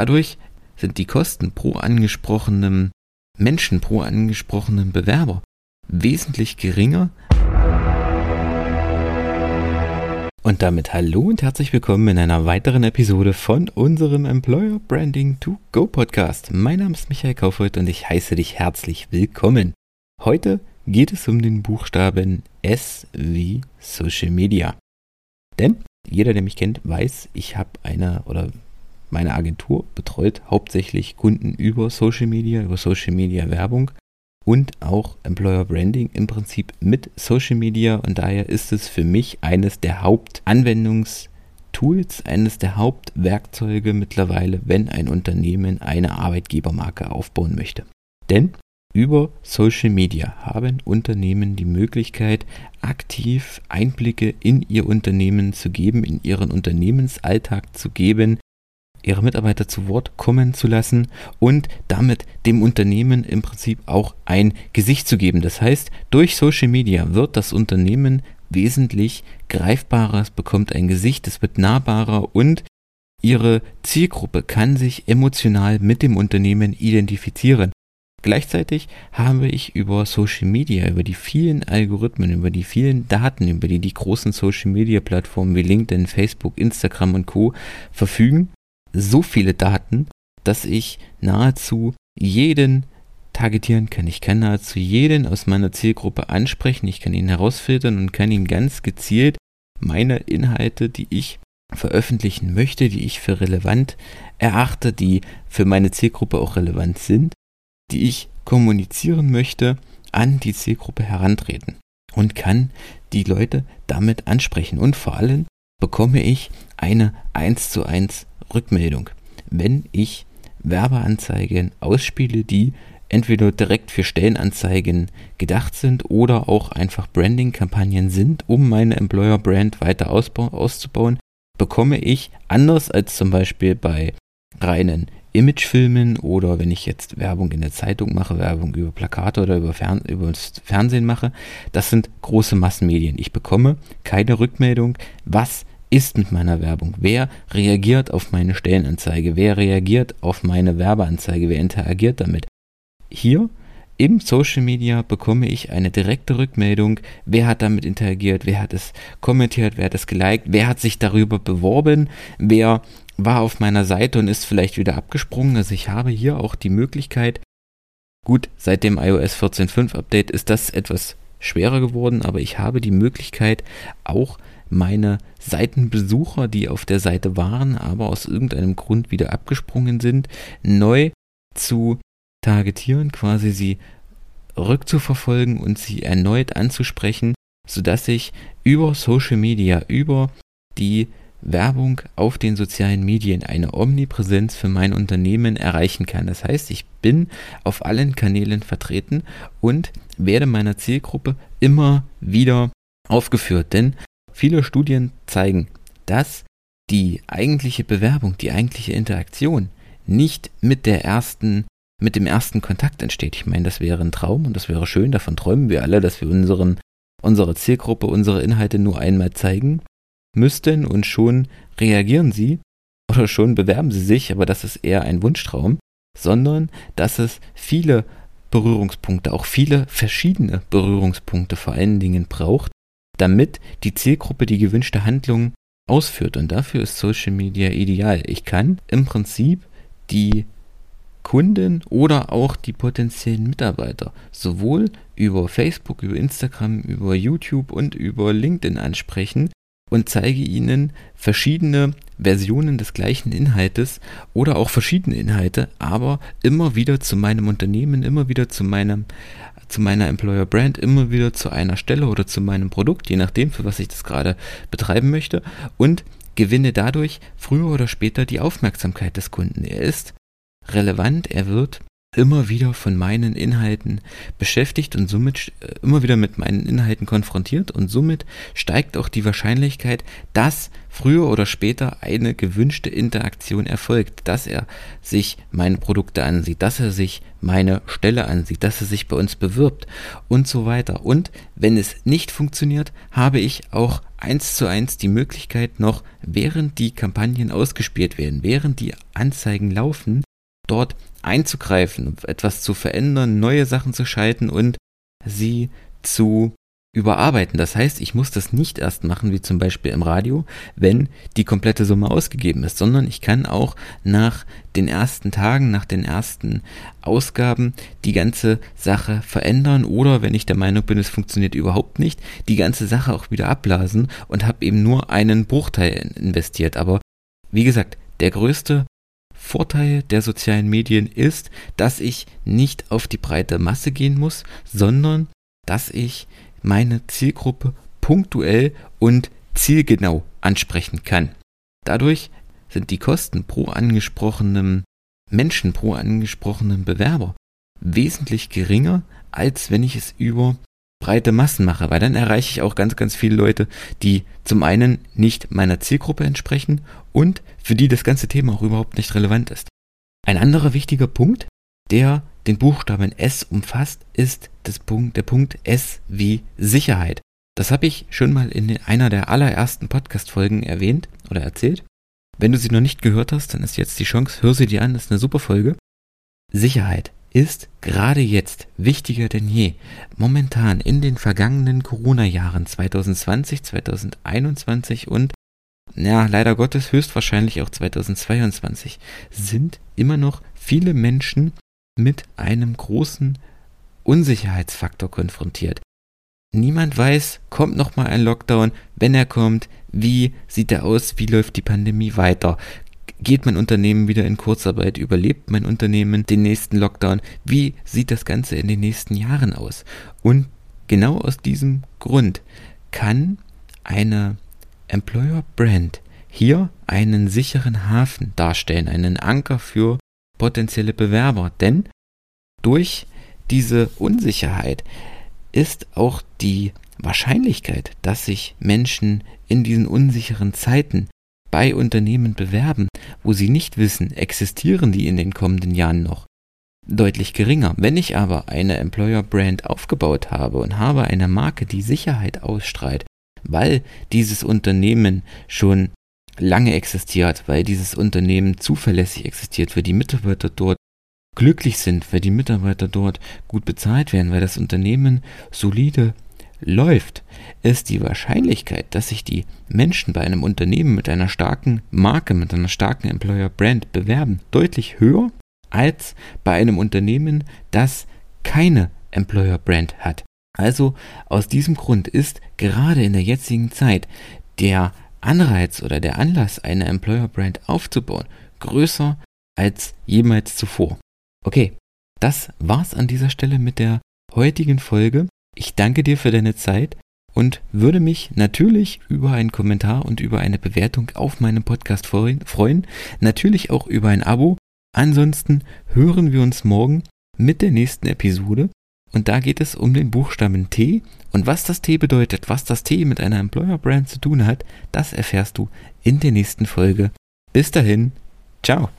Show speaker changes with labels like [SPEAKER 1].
[SPEAKER 1] Dadurch sind die Kosten pro angesprochenem Menschen, pro angesprochenem Bewerber wesentlich geringer. Und damit hallo und herzlich willkommen in einer weiteren Episode von unserem Employer Branding to Go Podcast. Mein Name ist Michael Kaufhold und ich heiße dich herzlich willkommen. Heute geht es um den Buchstaben S wie Social Media. Denn jeder, der mich kennt, weiß, ich habe eine oder meine Agentur betreut hauptsächlich Kunden über Social Media, über Social Media Werbung und auch Employer Branding im Prinzip mit Social Media und daher ist es für mich eines der Hauptanwendungstools, eines der Hauptwerkzeuge mittlerweile, wenn ein Unternehmen eine Arbeitgebermarke aufbauen möchte. Denn über Social Media haben Unternehmen die Möglichkeit, aktiv Einblicke in ihr Unternehmen zu geben, in ihren Unternehmensalltag zu geben, ihre Mitarbeiter zu Wort kommen zu lassen und damit dem Unternehmen im Prinzip auch ein Gesicht zu geben. Das heißt, durch Social Media wird das Unternehmen wesentlich greifbarer, es bekommt ein Gesicht, es wird nahbarer und ihre Zielgruppe kann sich emotional mit dem Unternehmen identifizieren. Gleichzeitig habe ich über Social Media, über die vielen Algorithmen, über die vielen Daten, über die die großen Social Media Plattformen wie LinkedIn, Facebook, Instagram und Co verfügen, so viele Daten, dass ich nahezu jeden targetieren kann. Ich kann nahezu jeden aus meiner Zielgruppe ansprechen, ich kann ihn herausfiltern und kann ihm ganz gezielt meine Inhalte, die ich veröffentlichen möchte, die ich für relevant erachte, die für meine Zielgruppe auch relevant sind, die ich kommunizieren möchte, an die Zielgruppe herantreten und kann die Leute damit ansprechen. Und vor allem bekomme ich eine 1 zu 1 Rückmeldung, wenn ich Werbeanzeigen ausspiele, die entweder direkt für Stellenanzeigen gedacht sind oder auch einfach Branding-Kampagnen sind, um meine Employer-Brand weiter auszubauen, bekomme ich anders als zum Beispiel bei reinen Imagefilmen oder wenn ich jetzt Werbung in der Zeitung mache, Werbung über Plakate oder über, Fern über Fernsehen mache, das sind große Massenmedien. Ich bekomme keine Rückmeldung, was ist mit meiner Werbung? Wer reagiert auf meine Stellenanzeige? Wer reagiert auf meine Werbeanzeige? Wer interagiert damit? Hier im Social Media bekomme ich eine direkte Rückmeldung, wer hat damit interagiert, wer hat es kommentiert, wer hat es geliked, wer hat sich darüber beworben, wer war auf meiner Seite und ist vielleicht wieder abgesprungen. Also ich habe hier auch die Möglichkeit, gut, seit dem iOS 14.5 Update ist das etwas schwerer geworden, aber ich habe die Möglichkeit auch meine Seitenbesucher, die auf der Seite waren, aber aus irgendeinem Grund wieder abgesprungen sind, neu zu targetieren, quasi sie rückzuverfolgen und sie erneut anzusprechen, sodass ich über Social Media, über die Werbung auf den sozialen Medien eine Omnipräsenz für mein Unternehmen erreichen kann. Das heißt, ich bin auf allen Kanälen vertreten und werde meiner Zielgruppe immer wieder aufgeführt. Denn Viele Studien zeigen, dass die eigentliche Bewerbung, die eigentliche Interaktion nicht mit der ersten, mit dem ersten Kontakt entsteht. Ich meine, das wäre ein Traum und das wäre schön, davon träumen wir alle, dass wir unseren, unsere Zielgruppe, unsere Inhalte nur einmal zeigen müssten und schon reagieren sie oder schon bewerben sie sich, aber das ist eher ein Wunschtraum, sondern dass es viele Berührungspunkte, auch viele verschiedene Berührungspunkte vor allen Dingen braucht, damit die Zielgruppe die gewünschte Handlung ausführt. Und dafür ist Social Media ideal. Ich kann im Prinzip die Kunden oder auch die potenziellen Mitarbeiter sowohl über Facebook, über Instagram, über YouTube und über LinkedIn ansprechen und zeige ihnen verschiedene Versionen des gleichen Inhaltes oder auch verschiedene Inhalte, aber immer wieder zu meinem Unternehmen, immer wieder zu meinem zu meiner Employer Brand immer wieder zu einer Stelle oder zu meinem Produkt, je nachdem, für was ich das gerade betreiben möchte und gewinne dadurch früher oder später die Aufmerksamkeit des Kunden. Er ist relevant, er wird immer wieder von meinen Inhalten beschäftigt und somit äh, immer wieder mit meinen Inhalten konfrontiert und somit steigt auch die Wahrscheinlichkeit, dass früher oder später eine gewünschte Interaktion erfolgt, dass er sich meine Produkte ansieht, dass er sich meine Stelle ansieht, dass er sich bei uns bewirbt und so weiter. Und wenn es nicht funktioniert, habe ich auch eins zu eins die Möglichkeit noch, während die Kampagnen ausgespielt werden, während die Anzeigen laufen, dort einzugreifen, etwas zu verändern, neue Sachen zu schalten und sie zu überarbeiten. Das heißt, ich muss das nicht erst machen, wie zum Beispiel im Radio, wenn die komplette Summe ausgegeben ist, sondern ich kann auch nach den ersten Tagen, nach den ersten Ausgaben die ganze Sache verändern oder wenn ich der Meinung bin, es funktioniert überhaupt nicht, die ganze Sache auch wieder abblasen und habe eben nur einen Bruchteil investiert. Aber wie gesagt, der größte Vorteil der sozialen Medien ist, dass ich nicht auf die breite Masse gehen muss, sondern dass ich meine Zielgruppe punktuell und zielgenau ansprechen kann. Dadurch sind die Kosten pro angesprochenem Menschen, pro angesprochenem Bewerber wesentlich geringer, als wenn ich es über breite Massen mache, weil dann erreiche ich auch ganz, ganz viele Leute, die zum einen nicht meiner Zielgruppe entsprechen und für die das ganze Thema auch überhaupt nicht relevant ist. Ein anderer wichtiger Punkt, der den Buchstaben S umfasst, ist das Punkt, der Punkt S wie Sicherheit. Das habe ich schon mal in einer der allerersten Podcast-Folgen erwähnt oder erzählt. Wenn du sie noch nicht gehört hast, dann ist jetzt die Chance, hör sie dir an, das ist eine super Folge. Sicherheit ist gerade jetzt wichtiger denn je. Momentan in den vergangenen Corona-Jahren 2020, 2021 und ja, leider Gottes höchstwahrscheinlich auch 2022 sind immer noch viele Menschen mit einem großen Unsicherheitsfaktor konfrontiert. Niemand weiß, kommt noch mal ein Lockdown, wenn er kommt, wie sieht er aus, wie läuft die Pandemie weiter? Geht mein Unternehmen wieder in Kurzarbeit? Überlebt mein Unternehmen den nächsten Lockdown? Wie sieht das Ganze in den nächsten Jahren aus? Und genau aus diesem Grund kann eine Employer Brand hier einen sicheren Hafen darstellen, einen Anker für potenzielle Bewerber. Denn durch diese Unsicherheit ist auch die Wahrscheinlichkeit, dass sich Menschen in diesen unsicheren Zeiten bei Unternehmen bewerben, wo sie nicht wissen, existieren die in den kommenden Jahren noch, deutlich geringer. Wenn ich aber eine Employer Brand aufgebaut habe und habe eine Marke, die Sicherheit ausstrahlt, weil dieses Unternehmen schon lange existiert, weil dieses Unternehmen zuverlässig existiert, weil die Mitarbeiter dort glücklich sind, weil die Mitarbeiter dort gut bezahlt werden, weil das Unternehmen solide läuft, ist die Wahrscheinlichkeit, dass sich die Menschen bei einem Unternehmen mit einer starken Marke, mit einer starken Employer Brand bewerben, deutlich höher als bei einem Unternehmen, das keine Employer Brand hat. Also aus diesem Grund ist gerade in der jetzigen Zeit der Anreiz oder der Anlass, eine Employer Brand aufzubauen, größer als jemals zuvor. Okay, das war's an dieser Stelle mit der heutigen Folge. Ich danke dir für deine Zeit und würde mich natürlich über einen Kommentar und über eine Bewertung auf meinem Podcast freuen. Natürlich auch über ein Abo. Ansonsten hören wir uns morgen mit der nächsten Episode. Und da geht es um den Buchstaben T. Und was das T bedeutet, was das T mit einer Employer Brand zu tun hat, das erfährst du in der nächsten Folge. Bis dahin, ciao.